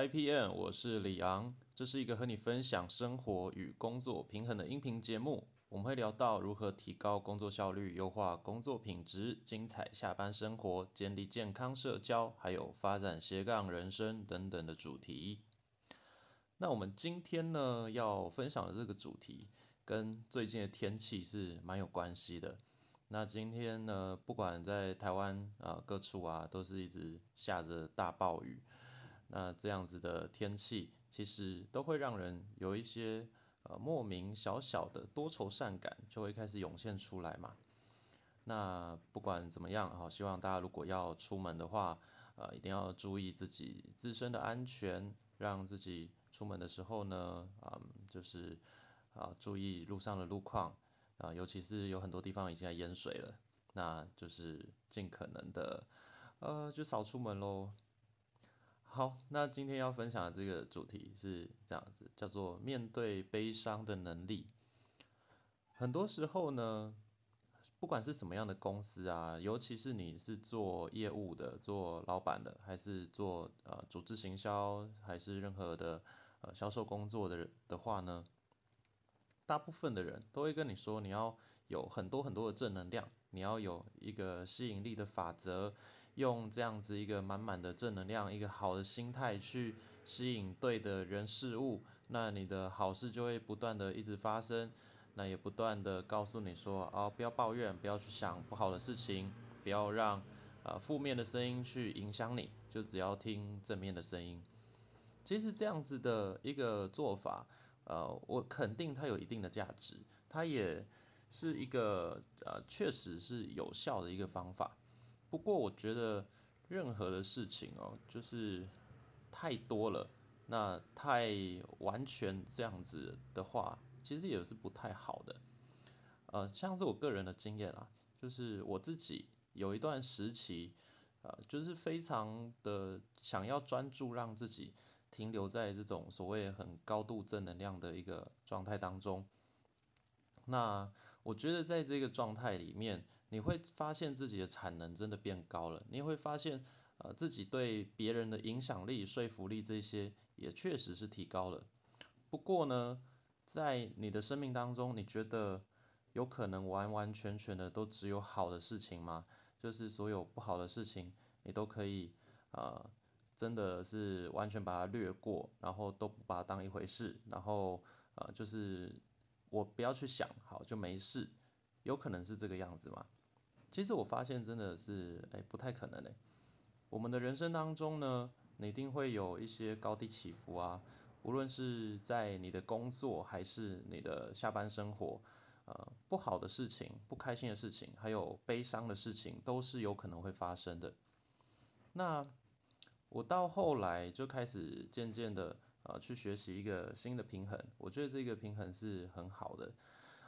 I P M，我是李昂，这是一个和你分享生活与工作平衡的音频节目。我们会聊到如何提高工作效率、优化工作品质、精彩下班生活、建立健康社交，还有发展斜杠人生等等的主题。那我们今天呢要分享的这个主题，跟最近的天气是蛮有关系的。那今天呢，不管在台湾啊各处啊，都是一直下着大暴雨。那这样子的天气，其实都会让人有一些呃莫名小小的多愁善感，就会开始涌现出来嘛。那不管怎么样，好，希望大家如果要出门的话，呃，一定要注意自己自身的安全，让自己出门的时候呢，啊，就是啊注意路上的路况，啊，尤其是有很多地方已经在淹水了，那就是尽可能的，呃，就少出门喽。好，那今天要分享的这个主题是这样子，叫做面对悲伤的能力。很多时候呢，不管是什么样的公司啊，尤其是你是做业务的、做老板的，还是做呃组织行销，还是任何的呃销售工作的人的话呢，大部分的人都会跟你说，你要有很多很多的正能量，你要有一个吸引力的法则。用这样子一个满满的正能量，一个好的心态去吸引对的人事物，那你的好事就会不断的一直发生，那也不断的告诉你说，哦，不要抱怨，不要去想不好的事情，不要让呃负面的声音去影响你，就只要听正面的声音。其实这样子的一个做法，呃，我肯定它有一定的价值，它也是一个呃确实是有效的一个方法。不过我觉得任何的事情哦，就是太多了，那太完全这样子的话，其实也是不太好的。呃，像是我个人的经验啊，就是我自己有一段时期，呃，就是非常的想要专注让自己停留在这种所谓很高度正能量的一个状态当中。那我觉得在这个状态里面，你会发现自己的产能真的变高了，你会发现呃自己对别人的影响力、说服力这些也确实是提高了。不过呢，在你的生命当中，你觉得有可能完完全全的都只有好的事情吗？就是所有不好的事情你都可以呃真的是完全把它略过，然后都不把它当一回事，然后呃就是我不要去想，好就没事，有可能是这个样子吗？其实我发现真的是，哎，不太可能哎。我们的人生当中呢，你一定会有一些高低起伏啊，无论是在你的工作还是你的下班生活，呃，不好的事情、不开心的事情，还有悲伤的事情，都是有可能会发生的。那我到后来就开始渐渐的，呃，去学习一个新的平衡，我觉得这个平衡是很好的，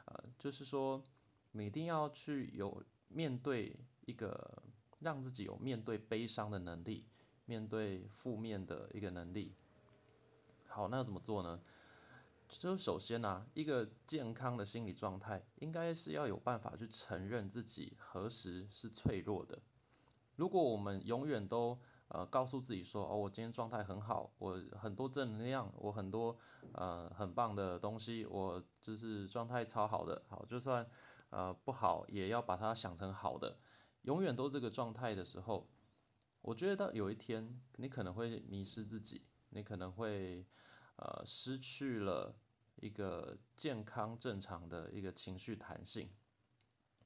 呃，就是说，你一定要去有。面对一个让自己有面对悲伤的能力，面对负面的一个能力。好，那要怎么做呢？就首先呢，一个健康的心理状态，应该是要有办法去承认自己何时是脆弱的。如果我们永远都呃告诉自己说，哦，我今天状态很好，我很多正能量，我很多呃很棒的东西，我就是状态超好的，好，就算。呃，不好也要把它想成好的，永远都这个状态的时候，我觉得到有一天你可能会迷失自己，你可能会呃失去了一个健康正常的一个情绪弹性，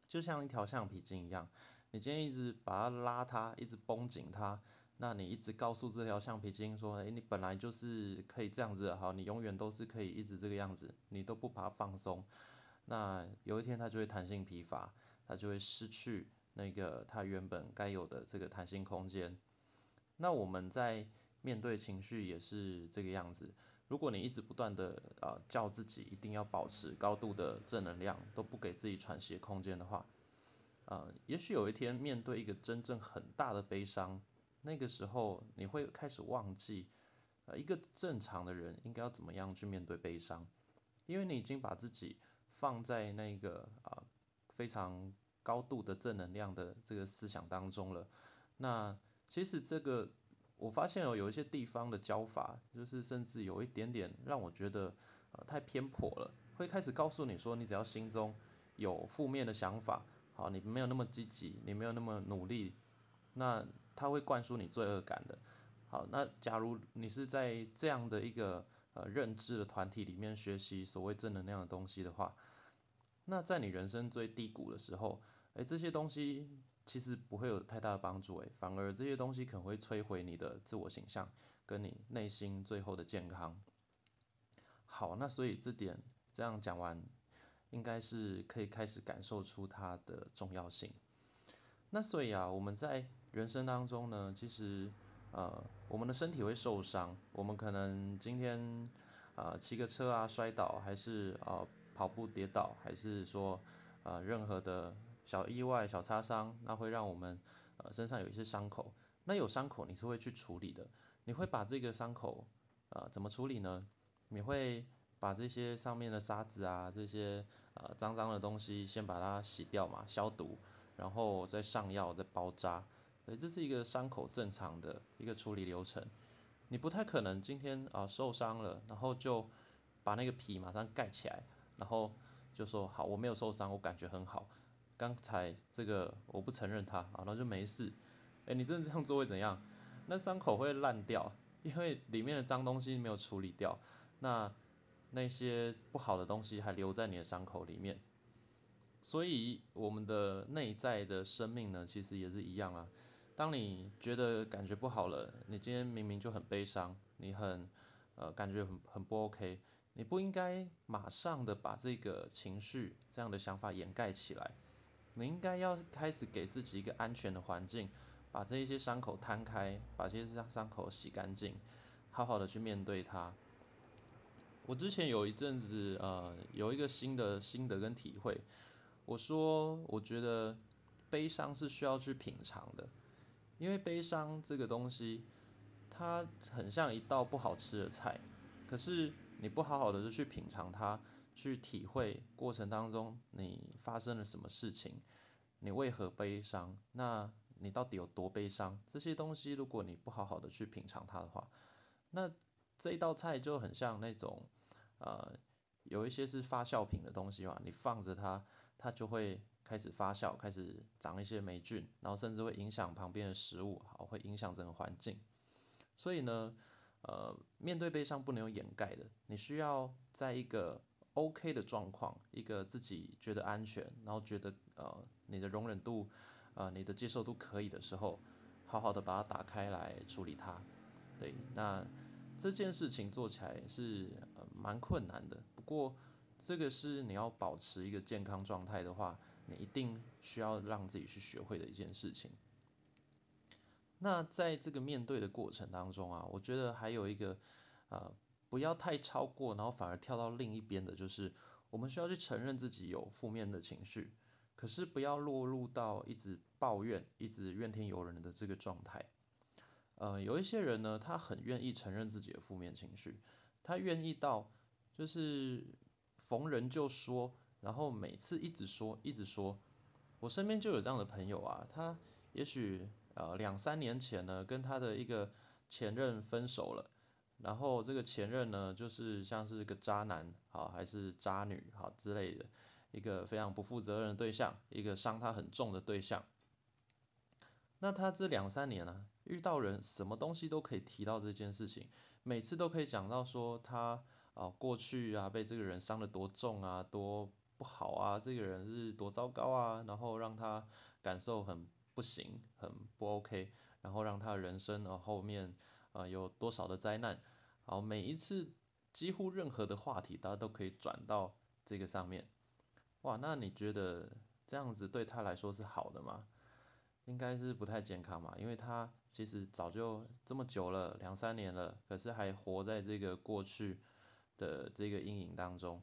就像一条橡皮筋一样，你今天一直把它拉它，一直绷紧它，那你一直告诉这条橡皮筋说，哎，你本来就是可以这样子，好，你永远都是可以一直这个样子，你都不把它放松。那有一天它就会弹性疲乏，它就会失去那个它原本该有的这个弹性空间。那我们在面对情绪也是这个样子。如果你一直不断的啊叫自己一定要保持高度的正能量，都不给自己喘息空间的话，啊，也许有一天面对一个真正很大的悲伤，那个时候你会开始忘记，呃，一个正常的人应该要怎么样去面对悲伤，因为你已经把自己。放在那个啊非常高度的正能量的这个思想当中了。那其实这个我发现哦，有一些地方的教法，就是甚至有一点点让我觉得呃太偏颇了，会开始告诉你说，你只要心中有负面的想法，好，你没有那么积极，你没有那么努力，那他会灌输你罪恶感的。好，那假如你是在这样的一个呃认知的团体里面学习所谓正能量的东西的话，那在你人生最低谷的时候，哎，这些东西。其实不会有太大的帮助诶，反而这些东西可能会摧毁你的自我形象，跟你内心最后的健康。好，那所以这点这样讲完，应该是可以开始感受出它的重要性。那所以啊，我们在人生当中呢，其实呃，我们的身体会受伤，我们可能今天啊骑个车啊摔倒，还是啊跑步跌倒，还是说呃任何的。小意外、小擦伤，那会让我们呃身上有一些伤口。那有伤口你是会去处理的，你会把这个伤口呃怎么处理呢？你会把这些上面的沙子啊，这些呃脏脏的东西先把它洗掉嘛，消毒，然后再上药、再包扎。所以这是一个伤口正常的一个处理流程。你不太可能今天啊受伤了，然后就把那个皮马上盖起来，然后就说好我没有受伤，我感觉很好。刚才这个我不承认它，啊，那就没事。哎，你真的这样做会怎样？那伤口会烂掉，因为里面的脏东西没有处理掉，那那些不好的东西还留在你的伤口里面。所以我们的内在的生命呢，其实也是一样啊。当你觉得感觉不好了，你今天明明就很悲伤，你很呃感觉很很不 OK，你不应该马上的把这个情绪这样的想法掩盖起来。你应该要开始给自己一个安全的环境，把这一些伤口摊开，把这些伤伤口洗干净，好好的去面对它。我之前有一阵子呃有一个新的心得跟体会，我说我觉得悲伤是需要去品尝的，因为悲伤这个东西，它很像一道不好吃的菜，可是你不好好的去品尝它。去体会过程当中你发生了什么事情，你为何悲伤？那你到底有多悲伤？这些东西如果你不好好的去品尝它的话，那这一道菜就很像那种呃有一些是发酵品的东西嘛，你放着它，它就会开始发酵，开始长一些霉菌，然后甚至会影响旁边的食物，好会影响整个环境。所以呢，呃面对悲伤不能有掩盖的，你需要在一个 OK 的状况，一个自己觉得安全，然后觉得呃你的容忍度，呃你的接受度可以的时候，好好的把它打开来处理它。对，那这件事情做起来是蛮困难的，不过这个是你要保持一个健康状态的话，你一定需要让自己去学会的一件事情。那在这个面对的过程当中啊，我觉得还有一个呃。不要太超过，然后反而跳到另一边的，就是我们需要去承认自己有负面的情绪，可是不要落入到一直抱怨、一直怨天尤人的这个状态。呃，有一些人呢，他很愿意承认自己的负面情绪，他愿意到就是逢人就说，然后每次一直说、一直说。我身边就有这样的朋友啊，他也许呃两三年前呢，跟他的一个前任分手了。然后这个前任呢，就是像是个渣男，好还是渣女，好之类的，一个非常不负责任的对象，一个伤他很重的对象。那他这两三年呢，遇到人什么东西都可以提到这件事情，每次都可以讲到说他啊过去啊被这个人伤得多重啊，多不好啊，这个人是多糟糕啊，然后让他感受很不行，很不 OK，然后让他人生啊后面。啊，有多少的灾难？好，每一次几乎任何的话题，大家都可以转到这个上面。哇，那你觉得这样子对他来说是好的吗？应该是不太健康嘛，因为他其实早就这么久了，两三年了，可是还活在这个过去的这个阴影当中。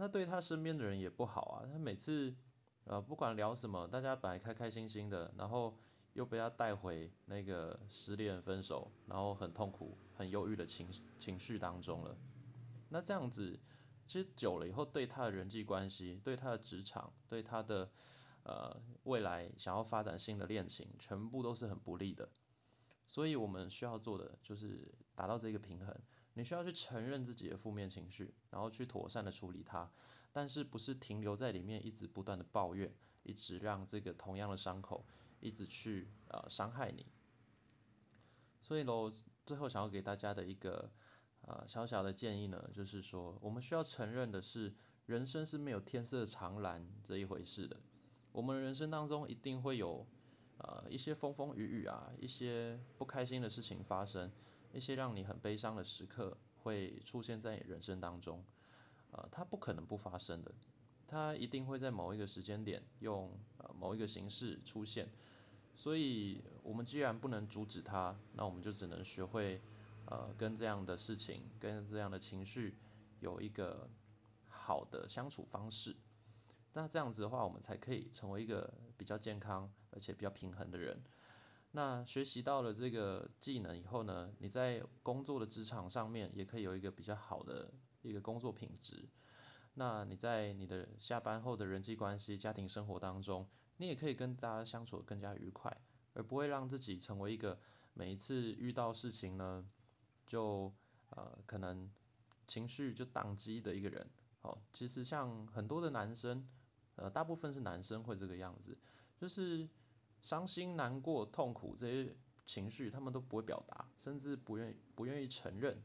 那对他身边的人也不好啊，他每次呃不管聊什么，大家本来开开心心的，然后。又被他带回那个失恋分手，然后很痛苦、很忧郁的情情绪当中了。那这样子，其实久了以后，对他的人际关系、对他的职场、对他的呃未来想要发展新的恋情，全部都是很不利的。所以我们需要做的就是达到这个平衡。你需要去承认自己的负面情绪，然后去妥善的处理它，但是不是停留在里面一直不断的抱怨，一直让这个同样的伤口一直去呃伤害你。所以喽，最后想要给大家的一个呃小小的建议呢，就是说我们需要承认的是，人生是没有天色常蓝这一回事的。我们人生当中一定会有呃一些风风雨雨啊，一些不开心的事情发生，一些让你很悲伤的时刻会出现在你人生当中，呃，它不可能不发生的，它一定会在某一个时间点用呃某一个形式出现。所以，我们既然不能阻止它，那我们就只能学会呃跟这样的事情，跟这样的情绪有一个好的相处方式。那这样子的话，我们才可以成为一个比较健康而且比较平衡的人。那学习到了这个技能以后呢，你在工作的职场上面也可以有一个比较好的一个工作品质。那你在你的下班后的人际关系、家庭生活当中，你也可以跟大家相处更加愉快，而不会让自己成为一个每一次遇到事情呢，就呃可能情绪就宕机的一个人。好，其实像很多的男生。呃，大部分是男生会这个样子，就是伤心、难过、痛苦这些情绪，他们都不会表达，甚至不愿意不愿意承认。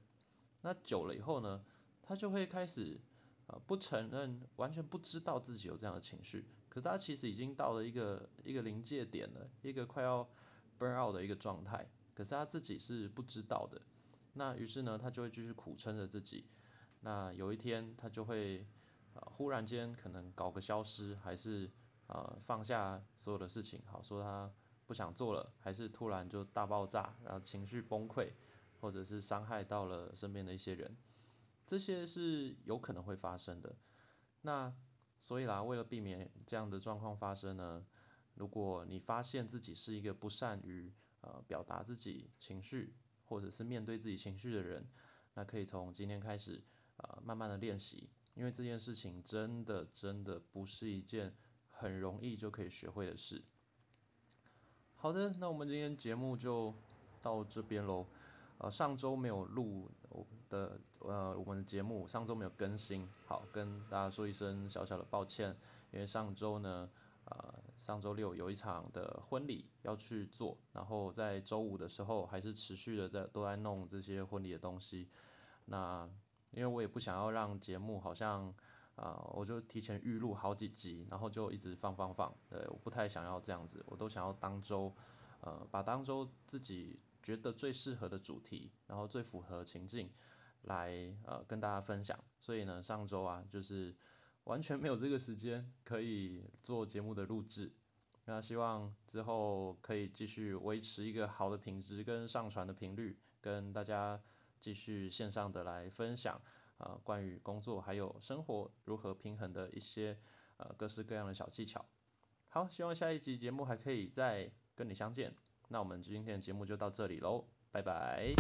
那久了以后呢，他就会开始呃不承认，完全不知道自己有这样的情绪。可是他其实已经到了一个一个临界点了，一个快要 burn out 的一个状态。可是他自己是不知道的。那于是呢，他就会继续苦撑着自己。那有一天他就会。啊，忽然间可能搞个消失，还是呃放下所有的事情，好说他不想做了，还是突然就大爆炸，然后情绪崩溃，或者是伤害到了身边的一些人，这些是有可能会发生的。那所以啦，为了避免这样的状况发生呢，如果你发现自己是一个不善于呃表达自己情绪，或者是面对自己情绪的人，那可以从今天开始啊慢慢的练习。因为这件事情真的真的不是一件很容易就可以学会的事。好的，那我们今天节目就到这边喽。呃，上周没有录的呃我们的节目，上周没有更新，好跟大家说一声小小的抱歉。因为上周呢，呃上周六有一场的婚礼要去做，然后在周五的时候还是持续的在都在弄这些婚礼的东西。那因为我也不想要让节目好像啊，我就提前预录好几集，然后就一直放放放，对，我不太想要这样子，我都想要当周，呃，把当周自己觉得最适合的主题，然后最符合情境来呃跟大家分享，所以呢上周啊就是完全没有这个时间可以做节目的录制，那希望之后可以继续维持一个好的品质跟上传的频率，跟大家。继续线上的来分享，呃，关于工作还有生活如何平衡的一些呃各式各样的小技巧。好，希望下一集节目还可以再跟你相见。那我们今天的节目就到这里喽，拜拜。